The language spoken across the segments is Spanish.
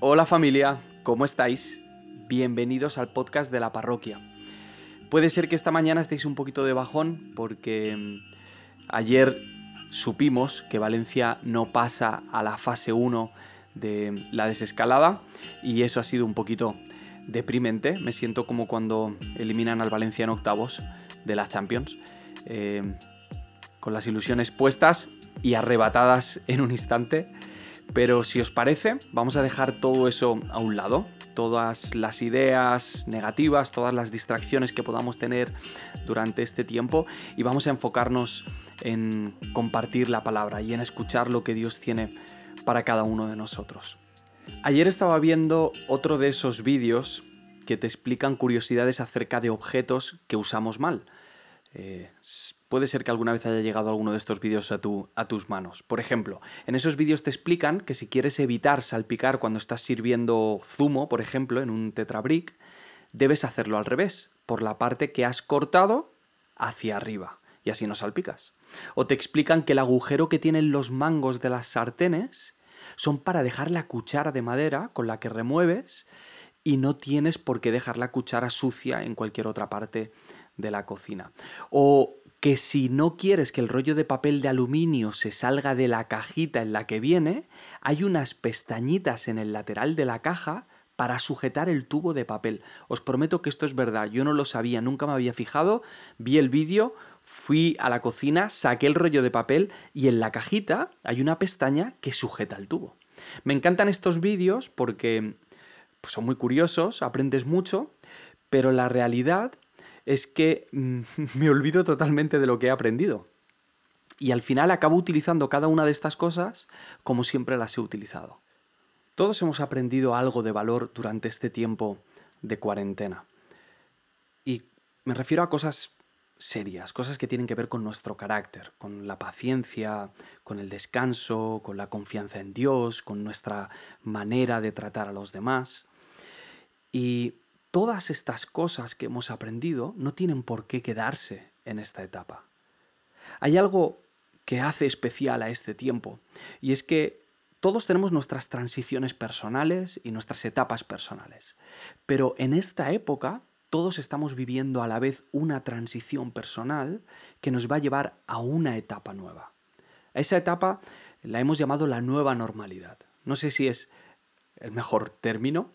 Hola familia, ¿cómo estáis? Bienvenidos al podcast de la parroquia. Puede ser que esta mañana estéis un poquito de bajón porque mm, ayer supimos que Valencia no pasa a la fase 1 de la desescalada y eso ha sido un poquito deprimente. Me siento como cuando eliminan al Valencia en octavos de la Champions. Eh, con las ilusiones puestas y arrebatadas en un instante. Pero si os parece, vamos a dejar todo eso a un lado, todas las ideas negativas, todas las distracciones que podamos tener durante este tiempo y vamos a enfocarnos en compartir la palabra y en escuchar lo que Dios tiene para cada uno de nosotros. Ayer estaba viendo otro de esos vídeos que te explican curiosidades acerca de objetos que usamos mal. Eh, puede ser que alguna vez haya llegado alguno de estos vídeos a, a tus manos. Por ejemplo, en esos vídeos te explican que si quieres evitar salpicar cuando estás sirviendo zumo, por ejemplo, en un tetrabric, debes hacerlo al revés, por la parte que has cortado hacia arriba, y así no salpicas. O te explican que el agujero que tienen los mangos de las sartenes son para dejar la cuchara de madera con la que remueves y no tienes por qué dejar la cuchara sucia en cualquier otra parte de la cocina. O que si no quieres que el rollo de papel de aluminio se salga de la cajita en la que viene, hay unas pestañitas en el lateral de la caja para sujetar el tubo de papel. Os prometo que esto es verdad, yo no lo sabía, nunca me había fijado, vi el vídeo, fui a la cocina, saqué el rollo de papel y en la cajita hay una pestaña que sujeta el tubo. Me encantan estos vídeos porque pues, son muy curiosos, aprendes mucho, pero la realidad es que mm, me olvido totalmente de lo que he aprendido. Y al final acabo utilizando cada una de estas cosas como siempre las he utilizado. Todos hemos aprendido algo de valor durante este tiempo de cuarentena. Y me refiero a cosas serias, cosas que tienen que ver con nuestro carácter, con la paciencia, con el descanso, con la confianza en Dios, con nuestra manera de tratar a los demás. Y todas estas cosas que hemos aprendido no tienen por qué quedarse en esta etapa. Hay algo que hace especial a este tiempo, y es que todos tenemos nuestras transiciones personales y nuestras etapas personales, pero en esta época todos estamos viviendo a la vez una transición personal que nos va a llevar a una etapa nueva. A esa etapa la hemos llamado la nueva normalidad. No sé si es el mejor término,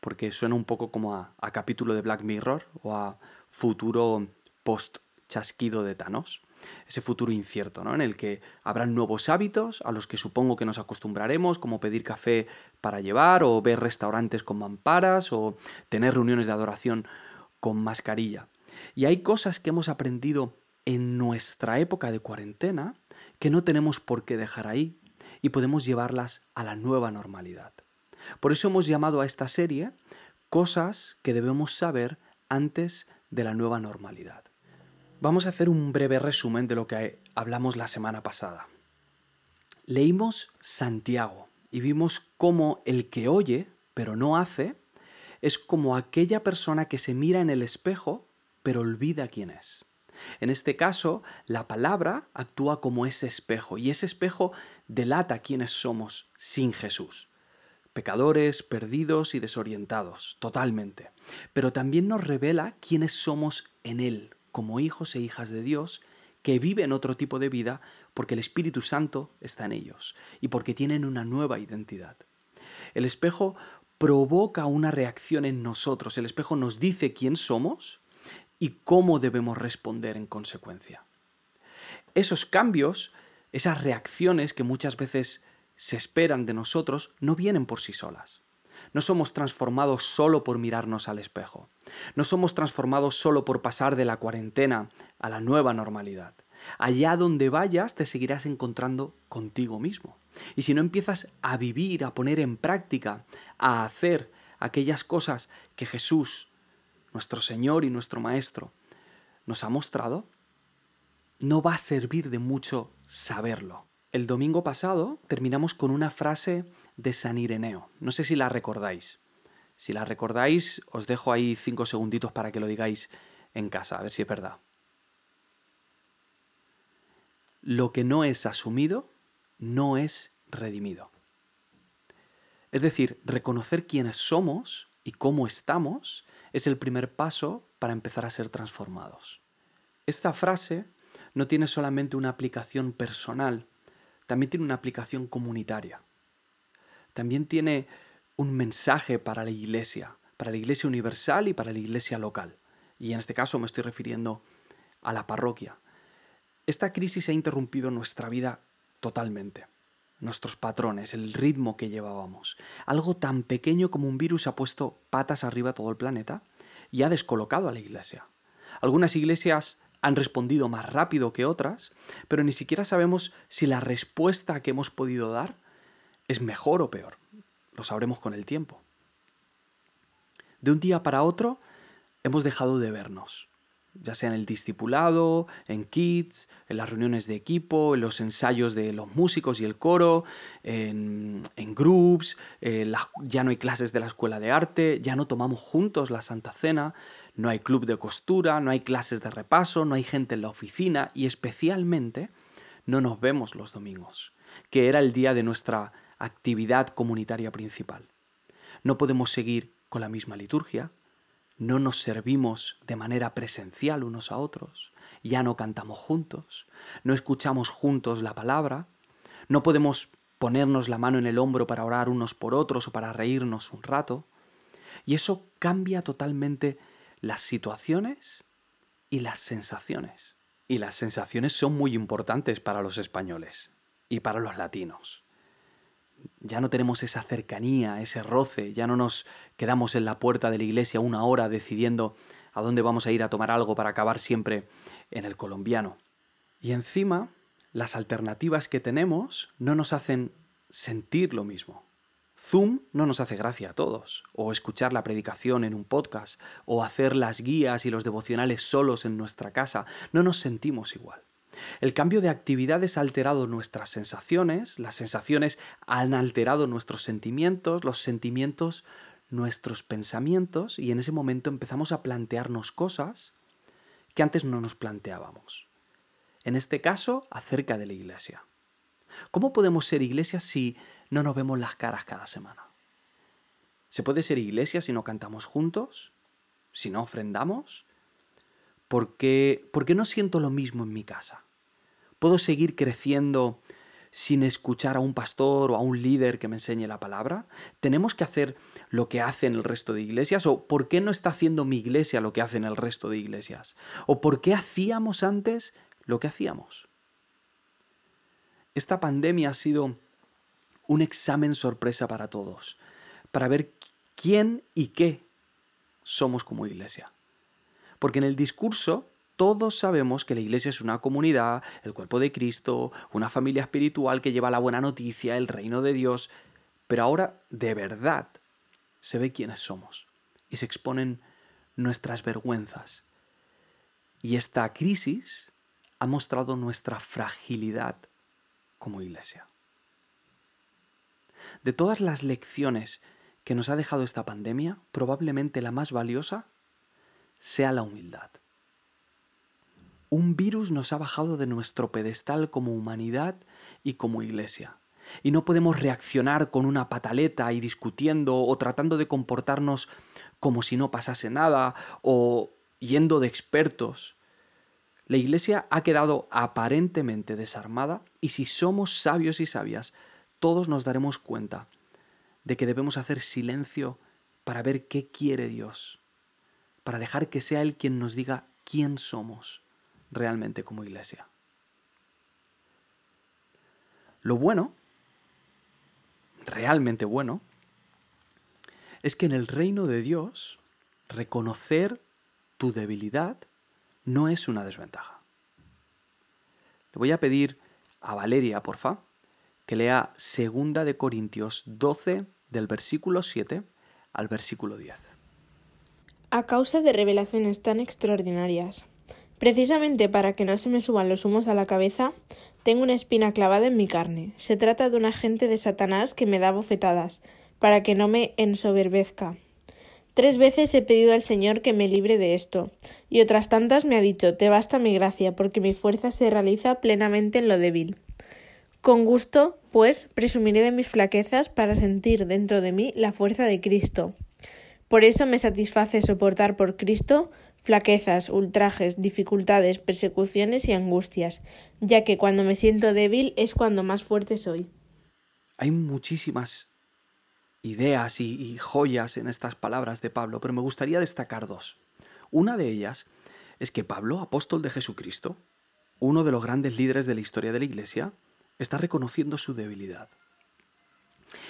porque suena un poco como a, capítulo de Black Mirror o a futuro post chasquido de Thanos, ese futuro incierto, ¿no? En el que habrán nuevos hábitos a los que supongo que nos acostumbraremos, como pedir café para llevar, o ver restaurantes con mamparas, o tener reuniones de adoración con mascarilla. Y hay cosas que hemos aprendido en nuestra época de cuarentena que no tenemos por qué dejar ahí y podemos llevarlas a la nueva normalidad. Por eso hemos llamado a esta serie Cosas que debemos saber antes de la nueva normalidad. Vamos a hacer un breve resumen de lo que hablamos la semana pasada. Leímos Santiago y vimos cómo el que oye, pero no hace, es como aquella persona que se mira en el espejo, pero olvida quién es. En este caso, la palabra actúa como ese espejo y ese espejo delata quiénes somos sin Jesús pecadores, perdidos y desorientados, totalmente. Pero también nos revela quiénes somos en Él, como hijos e hijas de Dios, que viven otro tipo de vida porque el Espíritu Santo está en ellos y porque tienen una nueva identidad. El espejo provoca una reacción en nosotros, el espejo nos dice quién somos y cómo debemos responder en consecuencia. Esos cambios, esas reacciones que muchas veces se esperan de nosotros no vienen por sí solas. No somos transformados solo por mirarnos al espejo. No somos transformados solo por pasar de la cuarentena a la nueva normalidad. Allá donde vayas te seguirás encontrando contigo mismo. Y si no empiezas a vivir, a poner en práctica, a hacer aquellas cosas que Jesús, nuestro Señor y nuestro Maestro, nos ha mostrado, no va a servir de mucho saberlo. El domingo pasado terminamos con una frase de San Ireneo. No sé si la recordáis. Si la recordáis, os dejo ahí cinco segunditos para que lo digáis en casa, a ver si es verdad. Lo que no es asumido no es redimido. Es decir, reconocer quiénes somos y cómo estamos es el primer paso para empezar a ser transformados. Esta frase no tiene solamente una aplicación personal, también tiene una aplicación comunitaria. También tiene un mensaje para la iglesia, para la iglesia universal y para la iglesia local. Y en este caso me estoy refiriendo a la parroquia. Esta crisis ha interrumpido nuestra vida totalmente, nuestros patrones, el ritmo que llevábamos. Algo tan pequeño como un virus ha puesto patas arriba a todo el planeta y ha descolocado a la iglesia. Algunas iglesias han respondido más rápido que otras, pero ni siquiera sabemos si la respuesta que hemos podido dar es mejor o peor. Lo sabremos con el tiempo. De un día para otro hemos dejado de vernos, ya sea en el discipulado, en kits, en las reuniones de equipo, en los ensayos de los músicos y el coro, en, en groups, ya no hay clases de la escuela de arte, ya no tomamos juntos la Santa Cena, no hay club de costura, no hay clases de repaso, no hay gente en la oficina y especialmente no nos vemos los domingos, que era el día de nuestra actividad comunitaria principal. No podemos seguir con la misma liturgia, no nos servimos de manera presencial unos a otros, ya no cantamos juntos, no escuchamos juntos la palabra, no podemos ponernos la mano en el hombro para orar unos por otros o para reírnos un rato, y eso cambia totalmente las situaciones y las sensaciones. Y las sensaciones son muy importantes para los españoles y para los latinos ya no tenemos esa cercanía, ese roce, ya no nos quedamos en la puerta de la iglesia una hora decidiendo a dónde vamos a ir a tomar algo para acabar siempre en el colombiano. Y encima, las alternativas que tenemos no nos hacen sentir lo mismo. Zoom no nos hace gracia a todos, o escuchar la predicación en un podcast, o hacer las guías y los devocionales solos en nuestra casa, no nos sentimos igual. El cambio de actividades ha alterado nuestras sensaciones, las sensaciones han alterado nuestros sentimientos, los sentimientos nuestros pensamientos y en ese momento empezamos a plantearnos cosas que antes no nos planteábamos. En este caso, acerca de la iglesia. ¿Cómo podemos ser iglesia si no nos vemos las caras cada semana? ¿Se puede ser iglesia si no cantamos juntos? ¿Si no ofrendamos? ¿Por qué, ¿Por qué no siento lo mismo en mi casa? ¿Puedo seguir creciendo sin escuchar a un pastor o a un líder que me enseñe la palabra? ¿Tenemos que hacer lo que hacen el resto de iglesias? ¿O por qué no está haciendo mi iglesia lo que hacen el resto de iglesias? ¿O por qué hacíamos antes lo que hacíamos? Esta pandemia ha sido un examen sorpresa para todos, para ver quién y qué somos como iglesia. Porque en el discurso todos sabemos que la iglesia es una comunidad, el cuerpo de Cristo, una familia espiritual que lleva la buena noticia, el reino de Dios, pero ahora de verdad se ve quiénes somos y se exponen nuestras vergüenzas. Y esta crisis ha mostrado nuestra fragilidad como iglesia. De todas las lecciones que nos ha dejado esta pandemia, probablemente la más valiosa sea la humildad. Un virus nos ha bajado de nuestro pedestal como humanidad y como iglesia. Y no podemos reaccionar con una pataleta y discutiendo o tratando de comportarnos como si no pasase nada o yendo de expertos. La iglesia ha quedado aparentemente desarmada y si somos sabios y sabias, todos nos daremos cuenta de que debemos hacer silencio para ver qué quiere Dios, para dejar que sea Él quien nos diga quién somos realmente como iglesia. Lo bueno, realmente bueno, es que en el reino de Dios reconocer tu debilidad no es una desventaja. Le voy a pedir a Valeria, porfa, que lea 2 de Corintios 12 del versículo 7 al versículo 10. A causa de revelaciones tan extraordinarias, Precisamente para que no se me suban los humos a la cabeza, tengo una espina clavada en mi carne. Se trata de un agente de Satanás que me da bofetadas, para que no me ensoberbezca. Tres veces he pedido al Señor que me libre de esto, y otras tantas me ha dicho Te basta mi gracia, porque mi fuerza se realiza plenamente en lo débil. Con gusto, pues, presumiré de mis flaquezas para sentir dentro de mí la fuerza de Cristo. Por eso me satisface soportar por Cristo flaquezas, ultrajes, dificultades, persecuciones y angustias, ya que cuando me siento débil es cuando más fuerte soy. Hay muchísimas ideas y, joyas en estas palabras de Pablo, pero me gustaría destacar dos. Una de ellas es que Pablo, apóstol de Jesucristo, uno de los grandes líderes de la historia de la Iglesia, está reconociendo su debilidad.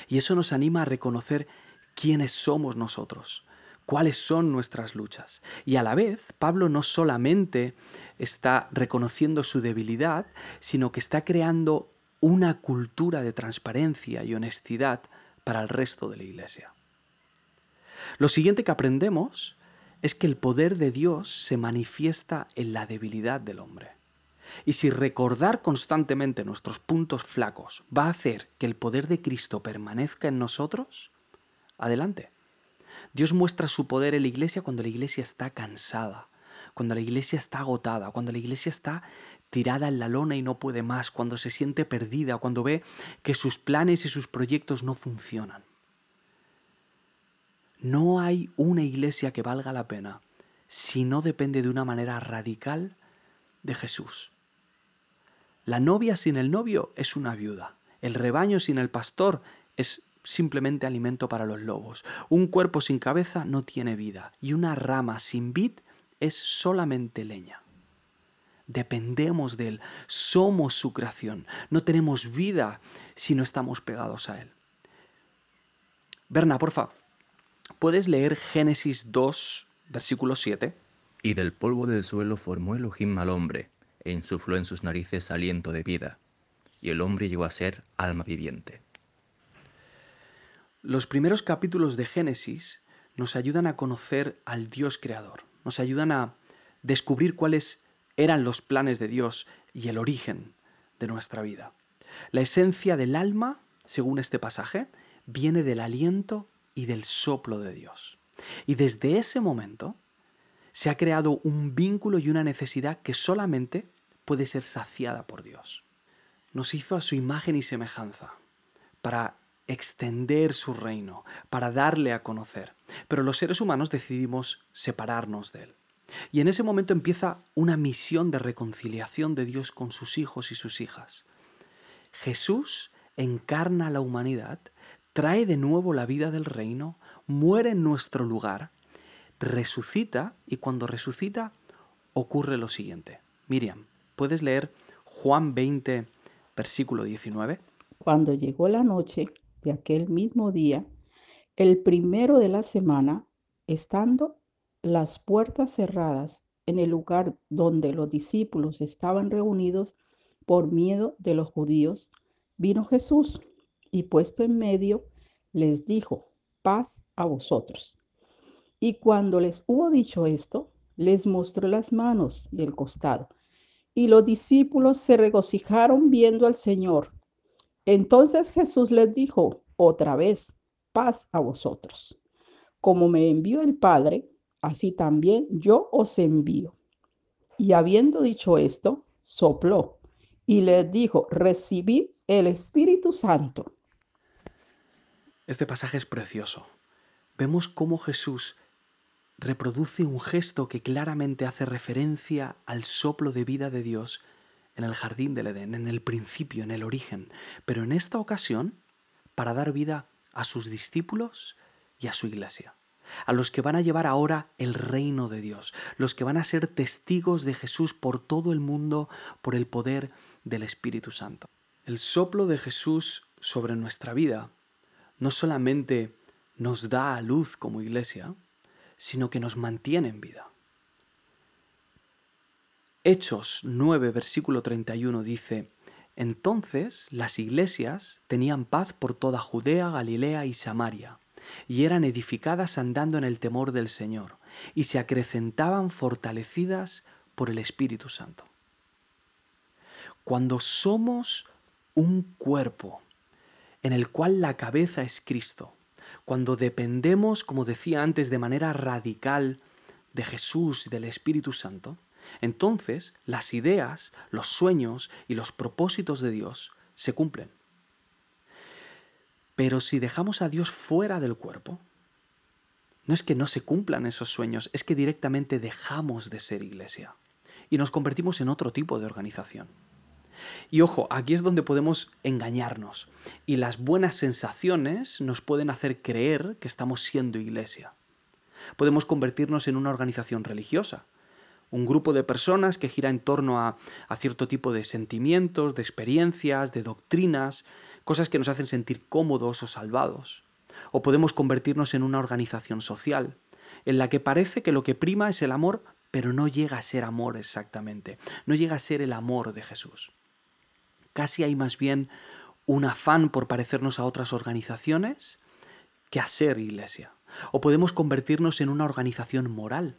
Y eso nos anima a reconocer quiénes somos nosotros, cuáles son nuestras luchas. Y a la vez, Pablo no solamente está reconociendo su debilidad, sino que está creando una cultura de transparencia y honestidad para el resto de la Iglesia. Lo siguiente que aprendemos es que el poder de Dios se manifiesta en la debilidad del hombre. Y si recordar constantemente nuestros puntos flacos va a hacer que el poder de Cristo permanezca en nosotros, adelante. Dios muestra su poder en la iglesia cuando la iglesia está cansada, cuando la iglesia está agotada, cuando la iglesia está tirada en la lona y no puede más, cuando se siente perdida, cuando ve que sus planes y sus proyectos no funcionan. No hay una iglesia que valga la pena si no depende de una manera radical de Jesús. La novia sin el novio es una viuda. El rebaño sin el pastor es simplemente alimento para los lobos. Un cuerpo sin cabeza no tiene vida y una rama sin vid es solamente leña. Dependemos de Él, somos su creación, no tenemos vida si no estamos pegados a Él. Berna, porfa, ¿puedes leer Génesis 2, versículo 7? Y del polvo del suelo formó Elohim al hombre, e insufló en sus narices aliento de vida, y el hombre llegó a ser alma viviente. Los primeros capítulos de Génesis nos ayudan a conocer al Dios creador, nos ayudan a descubrir cuáles eran los planes de Dios y el origen de nuestra vida. La esencia del alma, según este pasaje, viene del aliento y del soplo de Dios. Y desde ese momento se ha creado un vínculo y una necesidad que solamente puede ser saciada por Dios. Nos hizo a su imagen y semejanza para extender su reino, para darle a conocer. Pero los seres humanos decidimos separarnos de él. Y en ese momento empieza una misión de reconciliación de Dios con sus hijos y sus hijas. Jesús encarna la humanidad, trae de nuevo la vida del reino, muere en nuestro lugar, resucita y cuando resucita ocurre lo siguiente. Miriam, ¿puedes leer Juan 20, versículo 19? Cuando llegó la noche, de aquel mismo día, el primero de la semana, estando las puertas cerradas en el lugar donde los discípulos estaban reunidos por miedo de los judíos, vino Jesús y puesto en medio, les dijo, paz a vosotros. Y cuando les hubo dicho esto, les mostró las manos y el costado. Y los discípulos se regocijaron viendo al Señor. Entonces Jesús les dijo otra vez, paz a vosotros. Como me envió el Padre, así también yo os envío. Y habiendo dicho esto, sopló y les dijo, recibid el Espíritu Santo. Este pasaje es precioso. Vemos cómo Jesús reproduce un gesto que claramente hace referencia al soplo de vida de Dios en el jardín del Edén, en el principio, en el origen. Pero en esta ocasión, para dar vida a sus discípulos y a su iglesia, a los que van a llevar ahora el reino de Dios, los que van a ser testigos de Jesús por todo el mundo por el poder del Espíritu Santo. El soplo de Jesús sobre nuestra vida no solamente nos da a luz como iglesia, sino que nos mantiene en vida. Hechos 9, versículo 31 dice, Entonces las iglesias tenían paz por toda Judea, Galilea y Samaria, y eran edificadas andando en el temor del Señor, y se acrecentaban fortalecidas por el Espíritu Santo. Cuando somos un cuerpo en el cual la cabeza es Cristo, cuando dependemos, como decía antes, de manera radical de Jesús y del Espíritu Santo, entonces las ideas, los sueños y los propósitos de Dios se cumplen. Pero si dejamos a Dios fuera del cuerpo, no es que no se cumplan esos sueños, es que directamente dejamos de ser iglesia y nos convertimos en otro tipo de organización. Y ojo, aquí es donde podemos engañarnos y las buenas sensaciones nos pueden hacer creer que estamos siendo iglesia. Podemos convertirnos en una organización religiosa, un grupo de personas que gira en torno a, a, cierto tipo de sentimientos, de experiencias, de doctrinas, cosas que nos hacen sentir cómodos o salvados. O podemos convertirnos en una organización social, en la que parece que lo que prima es el amor, pero no llega a ser amor exactamente, no llega a ser el amor de Jesús. Casi hay más bien un afán por parecernos a otras organizaciones que a ser iglesia. O podemos convertirnos en una organización moral,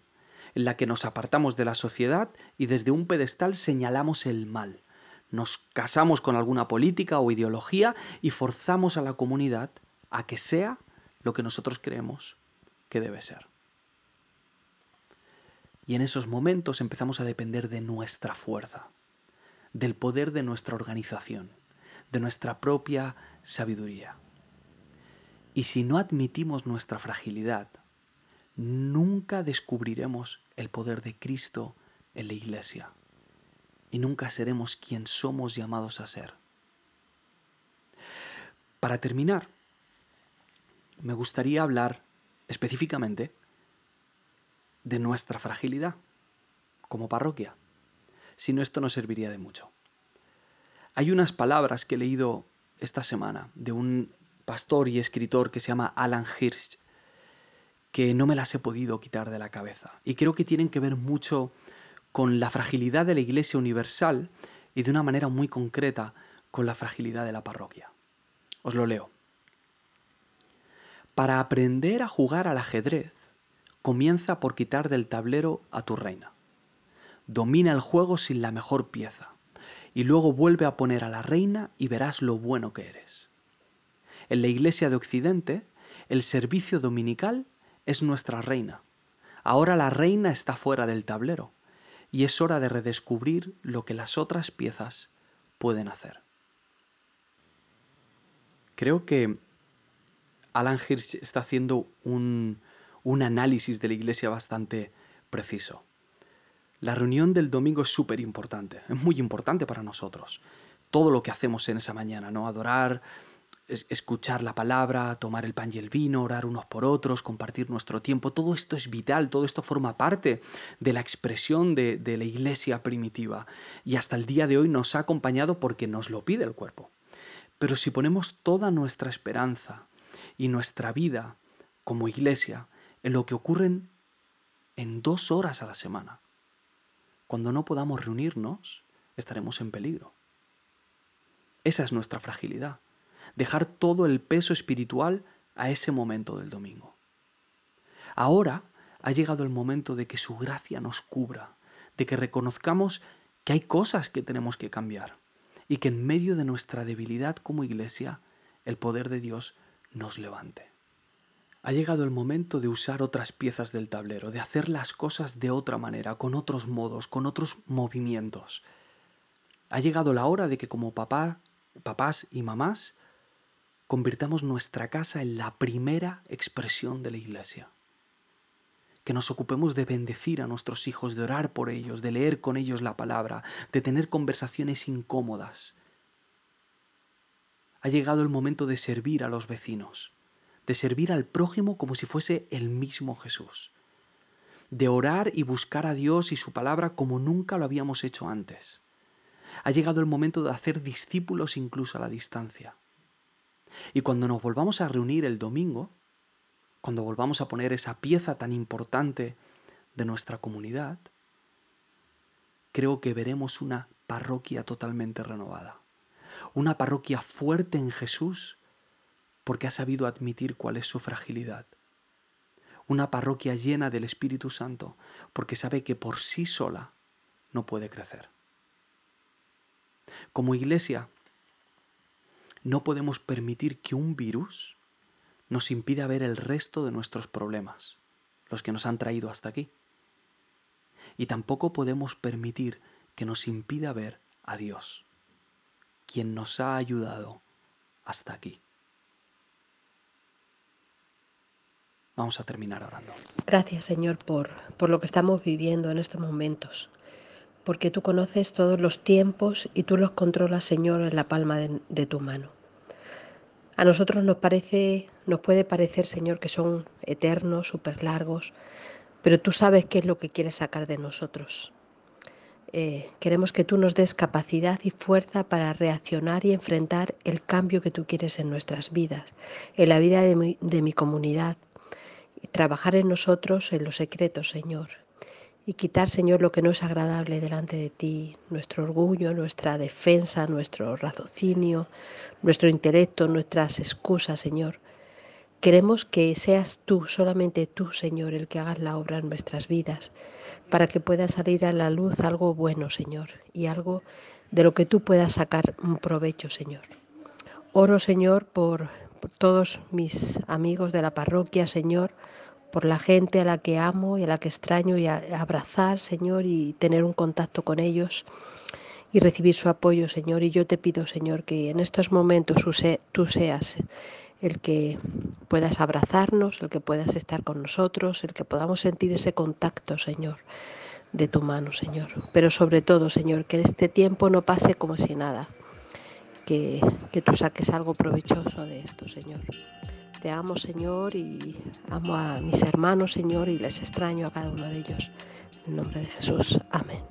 en la que nos apartamos de la sociedad y desde un pedestal señalamos el mal. Nos casamos con alguna política o ideología y forzamos a la comunidad a que sea lo que nosotros creemos que debe ser. Y en esos momentos empezamos a depender de nuestra fuerza, del poder de nuestra organización, de nuestra propia sabiduría. Y si no admitimos nuestra fragilidad, nunca descubriremos el poder de Cristo en la iglesia y nunca seremos quien somos llamados a ser. Para terminar, me gustaría hablar específicamente de nuestra fragilidad como parroquia si no esto no serviría de mucho. Hay unas palabras que he leído esta semana de un pastor y escritor que se llama Alan Hirsch, que no me las he podido quitar de la cabeza. Y creo que tienen que ver mucho con la fragilidad de la Iglesia Universal y de una manera muy concreta con la fragilidad de la parroquia. Os lo leo. Para aprender a jugar al ajedrez, comienza por quitar del tablero a tu reina domina el juego sin la mejor pieza, y luego vuelve a poner a la reina y verás lo bueno que eres. En la Iglesia de Occidente, el servicio dominical es nuestra reina. Ahora la reina está fuera del tablero, y es hora de redescubrir lo que las otras piezas pueden hacer. Creo que Alan Hirsch está haciendo un, un análisis de la Iglesia bastante preciso. La reunión del domingo es súper importante, es muy importante para nosotros. Todo lo que hacemos en esa mañana, ¿no? Adorar, escuchar la palabra, tomar el pan y el vino, orar unos por otros, compartir nuestro tiempo, todo esto es vital, todo esto forma parte de la expresión de, la iglesia primitiva y hasta el día de hoy nos ha acompañado porque nos lo pide el cuerpo. Pero si ponemos toda nuestra esperanza y nuestra vida como iglesia en lo que ocurren en dos horas a la semana, cuando no podamos reunirnos, estaremos en peligro. Esa es nuestra fragilidad. Dejar todo el peso espiritual a ese momento del domingo. Ahora ha llegado el momento de que su gracia nos cubra, de que reconozcamos que hay cosas que tenemos que cambiar y que en medio de nuestra debilidad como iglesia, el poder de Dios nos levante. Ha llegado el momento de usar otras piezas del tablero, de hacer las cosas de otra manera, con otros modos, con otros movimientos. Ha llegado la hora de que como papá, papás y mamás convirtamos nuestra casa en la primera expresión de la iglesia. Que nos ocupemos de bendecir a nuestros hijos, de orar por ellos, de leer con ellos la palabra, de tener conversaciones incómodas. Ha llegado el momento de servir a los vecinos de servir al prójimo como si fuese el mismo Jesús, de orar y buscar a Dios y su palabra como nunca lo habíamos hecho antes. Ha llegado el momento de hacer discípulos incluso a la distancia. Y cuando nos volvamos a reunir el domingo, cuando volvamos a poner esa pieza tan importante de nuestra comunidad, creo que veremos una parroquia totalmente renovada. Una parroquia fuerte en Jesús porque ha sabido admitir cuál es su fragilidad. Una parroquia llena del Espíritu Santo porque sabe que por sí sola no puede crecer. Como iglesia, no podemos permitir que un virus nos impida ver el resto de nuestros problemas, los que nos han traído hasta aquí. Y tampoco podemos permitir que nos impida ver a Dios. quien nos ha ayudado hasta aquí. Vamos a terminar orando. Gracias Señor por, por lo que estamos viviendo en estos momentos, porque tú conoces todos los tiempos y tú los controlas Señor en la palma de, de tu mano. A nosotros nos parece, nos puede parecer Señor que son eternos, súper largos, pero tú sabes qué es lo que quieres sacar de nosotros. Eh, queremos que tú nos des capacidad y fuerza para reaccionar y enfrentar el cambio que tú quieres en nuestras vidas, en la vida de mi, comunidad, y trabajar en nosotros en los secretos, Señor, y quitar, Señor, lo que no es agradable delante de ti, nuestro orgullo, nuestra defensa, nuestro raciocinio, nuestro intelecto, nuestras excusas, Señor. Queremos que seas tú, solamente tú, Señor, el que hagas la obra en nuestras vidas, para que pueda salir a la luz algo bueno, Señor, y algo de lo que tú puedas sacar un provecho, Señor. Oro, Señor, por, todos mis amigos de la parroquia, Señor, por la gente a la que amo y a la que extraño y abrazar, Señor, y tener un contacto con ellos y recibir su apoyo, Señor. Y yo te pido, Señor, que en estos momentos tú seas el que puedas abrazarnos, el que puedas estar con nosotros, el que podamos sentir ese contacto, Señor, de tu mano, Señor. Pero sobre todo, Señor, que este tiempo no pase como si nada, que, que tú saques algo provechoso de esto, Señor. Te amo, Señor, y amo a mis hermanos, Señor, y les extraño a cada uno de ellos. En nombre de Jesús. Amén.